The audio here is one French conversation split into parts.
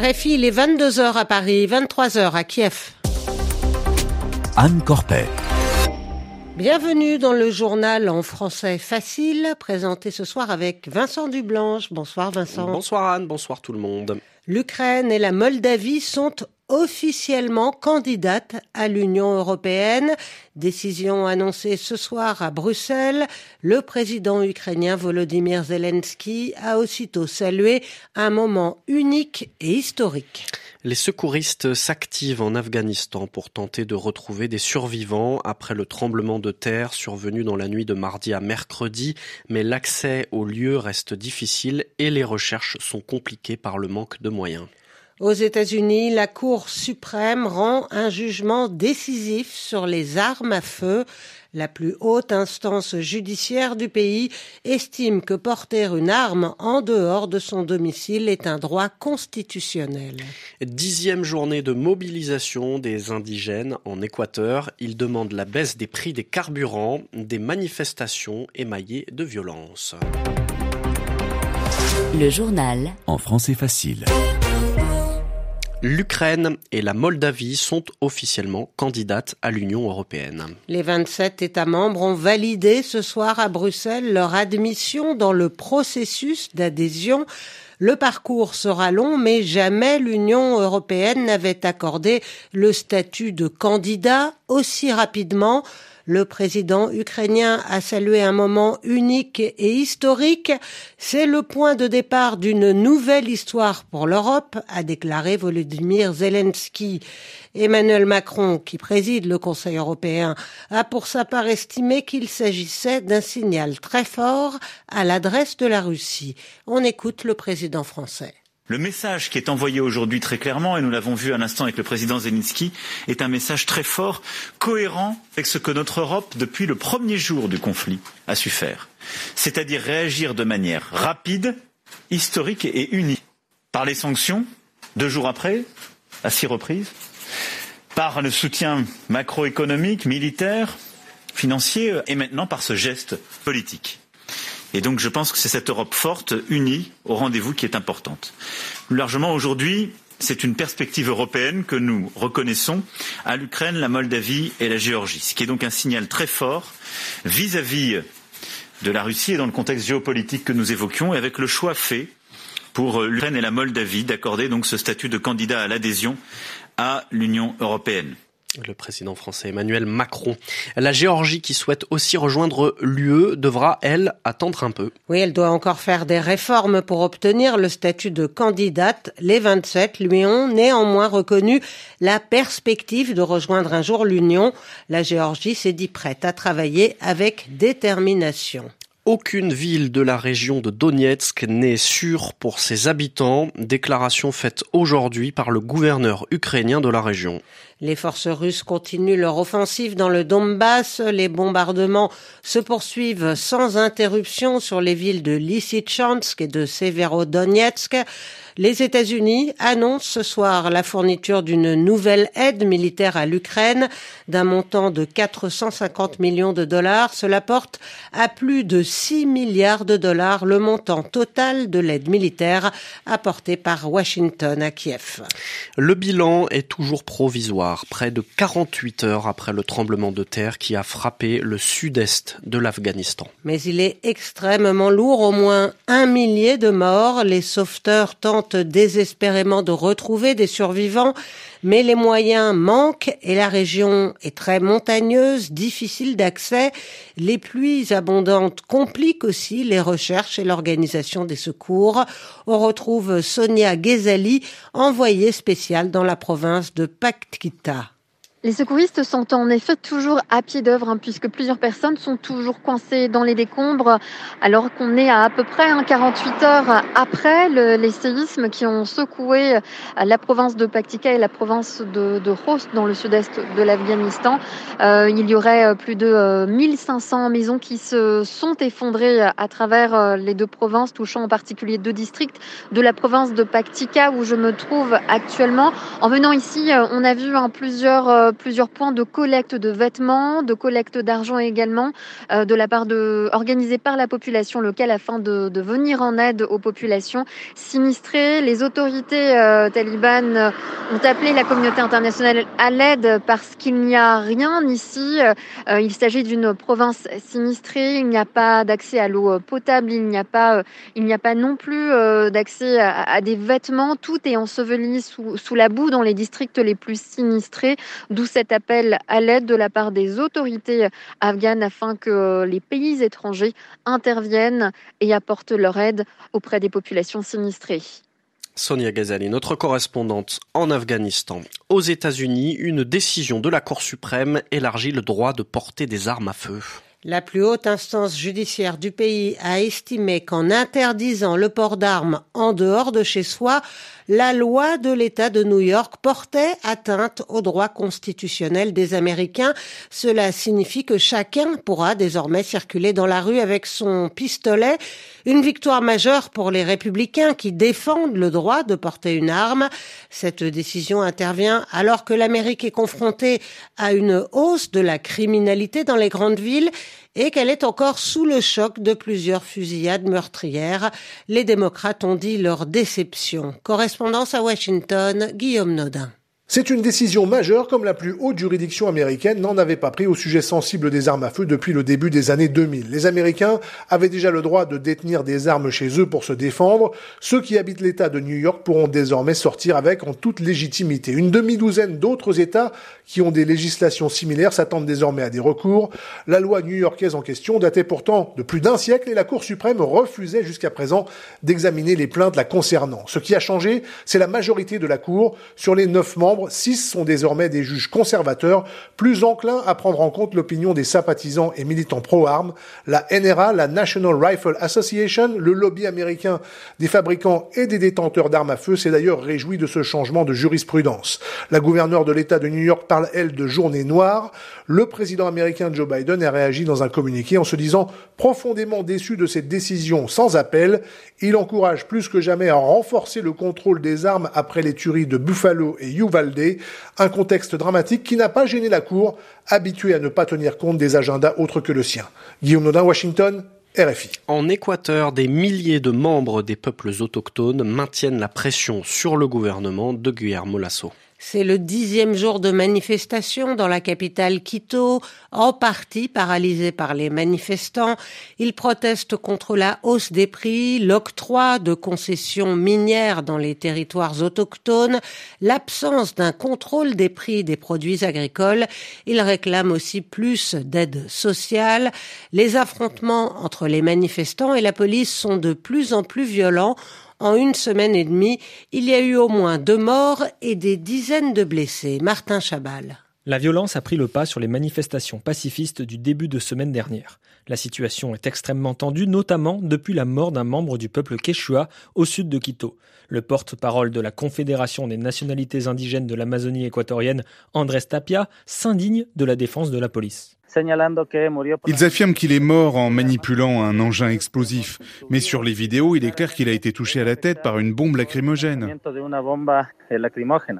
RFI, il est 22h à Paris, 23h à Kiev. Anne Corpet. Bienvenue dans le journal en français facile, présenté ce soir avec Vincent Dublanche. Bonsoir Vincent. Bonsoir Anne, bonsoir tout le monde. L'Ukraine et la Moldavie sont officiellement candidate à l'Union européenne. Décision annoncée ce soir à Bruxelles. Le président ukrainien Volodymyr Zelensky a aussitôt salué un moment unique et historique. Les secouristes s'activent en Afghanistan pour tenter de retrouver des survivants après le tremblement de terre survenu dans la nuit de mardi à mercredi, mais l'accès au lieu reste difficile et les recherches sont compliquées par le manque de moyens. Aux États-Unis, la Cour suprême rend un jugement décisif sur les armes à feu. La plus haute instance judiciaire du pays estime que porter une arme en dehors de son domicile est un droit constitutionnel. Dixième journée de mobilisation des indigènes en Équateur. Ils demandent la baisse des prix des carburants, des manifestations émaillées de violence. Le journal en français facile. L'Ukraine et la Moldavie sont officiellement candidates à l'Union européenne. Les 27 États membres ont validé ce soir à Bruxelles leur admission dans le processus d'adhésion. Le parcours sera long, mais jamais l'Union européenne n'avait accordé le statut de candidat aussi rapidement. Le président ukrainien a salué un moment unique et historique. C'est le point de départ d'une nouvelle histoire pour l'Europe, a déclaré Volodymyr Zelensky. Emmanuel Macron, qui préside le Conseil européen, a pour sa part estimé qu'il s'agissait d'un signal très fort à l'adresse de la Russie. On écoute le président français. Le message qui est envoyé aujourd'hui très clairement, et nous l'avons vu à l'instant avec le président Zelensky, est un message très fort, cohérent avec ce que notre Europe, depuis le premier jour du conflit, a su faire. C'est-à-dire réagir de manière rapide, historique et unie. Par les sanctions, deux jours après, à six reprises, par le soutien macroéconomique, militaire, financier, et maintenant par ce geste politique. Et donc je pense que c'est cette Europe forte, unie, au rendez-vous qui est importante. Plus largement, aujourd'hui, c'est une perspective européenne que nous reconnaissons à l'Ukraine, la Moldavie et la Géorgie, ce qui est donc un signal très fort vis-à-vis -vis de la Russie et dans le contexte géopolitique que nous évoquions, et avec le choix fait pour l'Ukraine et la Moldavie d'accorder donc ce statut de candidat à l'adhésion à l'Union européenne le président français Emmanuel Macron. La Géorgie qui souhaite aussi rejoindre l'UE devra, elle, attendre un peu. Oui, elle doit encore faire des réformes pour obtenir le statut de candidate. Les 27 lui ont néanmoins reconnu la perspective de rejoindre un jour l'Union. La Géorgie s'est dit prête à travailler avec détermination. Aucune ville de la région de Donetsk n'est sûre pour ses habitants. Déclaration faite aujourd'hui par le gouverneur ukrainien de la région. Les forces russes continuent leur offensive dans le Donbass. Les bombardements se poursuivent sans interruption sur les villes de Lysychansk et de Severodonetsk. Les États-Unis annoncent ce soir la fourniture d'une nouvelle aide militaire à l'Ukraine d'un montant de 450 millions de dollars. Cela porte à plus de 6 milliards de dollars le montant total de l'aide militaire apportée par Washington à Kiev. Le bilan est toujours provisoire, près de 48 heures après le tremblement de terre qui a frappé le sud-est de l'Afghanistan. Mais il est extrêmement lourd, au moins un millier de morts. Les sauveteurs tentent désespérément de retrouver des survivants, mais les moyens manquent et la région est très montagneuse, difficile d'accès. Les pluies abondantes compliquent aussi les recherches et l'organisation des secours. On retrouve Sonia Ghezali, envoyée spéciale dans la province de Paktika. Les secouristes sont en effet toujours à pied d'œuvre, hein, puisque plusieurs personnes sont toujours coincées dans les décombres, alors qu'on est à à peu près 48 hein, heures après les séismes qui ont secoué euh, la province de Paktika et la province de, de Khost dans le sud-est de l'Afghanistan. Euh, il y aurait euh, plus de 1500 maisons qui se sont effondrées à travers les deux provinces, touchant en particulier deux districts de la province de Paktika où je me trouve actuellement. En venant ici, on a vu hein, plusieurs plusieurs points de collecte de vêtements, de collecte d'argent également, de la part de organisés par la population locale afin de, venir en aide aux populations sinistrées. Les autorités talibanes ont appelé la communauté internationale à l'aide parce qu'il n'y a rien ici. il s'agit d'une province sinistrée. Il n'y a pas d'accès à l'eau potable. Il n'y a pas, il n'y a pas non plus d'accès à, des vêtements. Tout est enseveli sous la boue dans les districts les plus sinistrés, d'où cet appel à l'aide de la part des autorités afghanes afin que les pays étrangers interviennent et apportent leur aide auprès des populations sinistrées. Sonia Ghazali, notre correspondante en Afghanistan. Aux États-Unis, une décision de la Cour suprême élargit le droit de porter des armes à feu. La plus haute instance judiciaire du pays a estimé qu'en interdisant le port d'armes en dehors de chez soi, la loi de l'État de New York portait atteinte aux droits constitutionnels des Américains. Cela signifie que chacun pourra désormais circuler dans la rue avec son pistolet. Une victoire majeure pour les républicains qui défendent le droit de porter une arme. Cette décision intervient alors que l'Amérique est confrontée à une hausse de la criminalité dans les grandes villes et qu'elle est encore sous le choc de plusieurs fusillades meurtrières. Les démocrates ont dit leur déception. Correspondance à Washington, Guillaume Nodin. C'est une décision majeure comme la plus haute juridiction américaine n'en avait pas pris au sujet sensible des armes à feu depuis le début des années 2000. Les Américains avaient déjà le droit de détenir des armes chez eux pour se défendre. Ceux qui habitent l'État de New York pourront désormais sortir avec en toute légitimité. Une demi-douzaine d'autres États qui ont des législations similaires s'attendent désormais à des recours. La loi new-yorkaise en question datait pourtant de plus d'un siècle et la Cour suprême refusait jusqu'à présent d'examiner les plaintes la concernant. Ce qui a changé, c'est la majorité de la Cour. Sur les neuf membres, six sont désormais des juges conservateurs, plus enclins à prendre en compte l'opinion des sympathisants et militants pro-armes. La NRA, la National Rifle Association, le lobby américain des fabricants et des détenteurs d'armes à feu, s'est d'ailleurs réjoui de ce changement de jurisprudence. La gouverneure de l'État de New York parle, elle, de journée noire. Le président américain Joe Biden a réagi dans un communiqué en se disant profondément déçu de cette décision sans appel. Il encourage plus que jamais à renforcer le contrôle des armes après les tueries de Buffalo et Uvalde un contexte dramatique qui n'a pas gêné la Cour, habituée à ne pas tenir compte des agendas autres que le sien. Guillaume Nodin, Washington, RFI. En Équateur, des milliers de membres des peuples autochtones maintiennent la pression sur le gouvernement de Guillermo Lasso. C'est le dixième jour de manifestation dans la capitale Quito, en partie paralysée par les manifestants. Ils protestent contre la hausse des prix, l'octroi de concessions minières dans les territoires autochtones, l'absence d'un contrôle des prix des produits agricoles. Ils réclament aussi plus d'aide sociale. Les affrontements entre les manifestants et la police sont de plus en plus violents. En une semaine et demie, il y a eu au moins deux morts et des dizaines de blessés. Martin Chabal. La violence a pris le pas sur les manifestations pacifistes du début de semaine dernière. La situation est extrêmement tendue, notamment depuis la mort d'un membre du peuple quechua au sud de Quito. Le porte-parole de la Confédération des nationalités indigènes de l'Amazonie équatorienne, Andrés Tapia, s'indigne de la défense de la police. Ils affirment qu'il est mort en manipulant un engin explosif, mais sur les vidéos, il est clair qu'il a été touché à la tête par une bombe lacrymogène.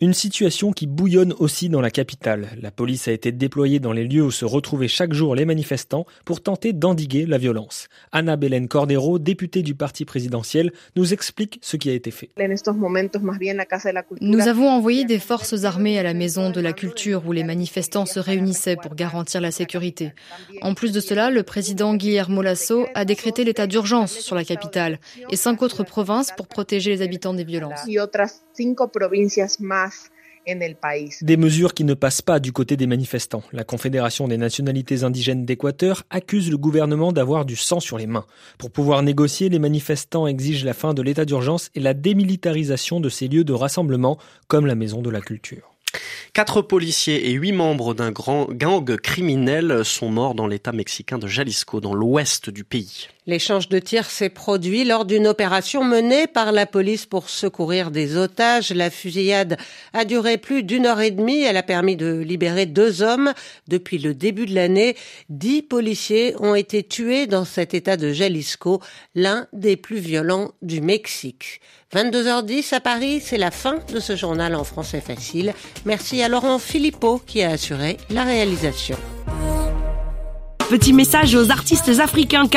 Une situation qui bouillonne aussi dans la capitale. La police a été déployée dans les lieux où se retrouvaient chaque jour les manifestants pour tenter d'endiguer la violence. Anna Belén Cordero, députée du parti présidentiel, nous explique ce qui a été fait. Nous avons envoyé des forces armées à la maison de la culture où les manifestants se réunissaient pour garantir la sécurité en plus de cela, le président Guillermo Lasso a décrété l'état d'urgence sur la capitale et cinq autres provinces pour protéger les habitants des violences. Des mesures qui ne passent pas du côté des manifestants. La Confédération des nationalités indigènes d'Équateur accuse le gouvernement d'avoir du sang sur les mains. Pour pouvoir négocier, les manifestants exigent la fin de l'état d'urgence et la démilitarisation de ces lieux de rassemblement comme la Maison de la Culture. Quatre policiers et huit membres d'un grand gang criminel sont morts dans l'état mexicain de Jalisco, dans l'ouest du pays. L'échange de tirs s'est produit lors d'une opération menée par la police pour secourir des otages. La fusillade a duré plus d'une heure et demie. Elle a permis de libérer deux hommes. Depuis le début de l'année, dix policiers ont été tués dans cet état de Jalisco, l'un des plus violents du Mexique. 22h10 à Paris, c'est la fin de ce journal en français facile. Merci à Laurent Philippot qui a assuré la réalisation. Petit message aux artistes africains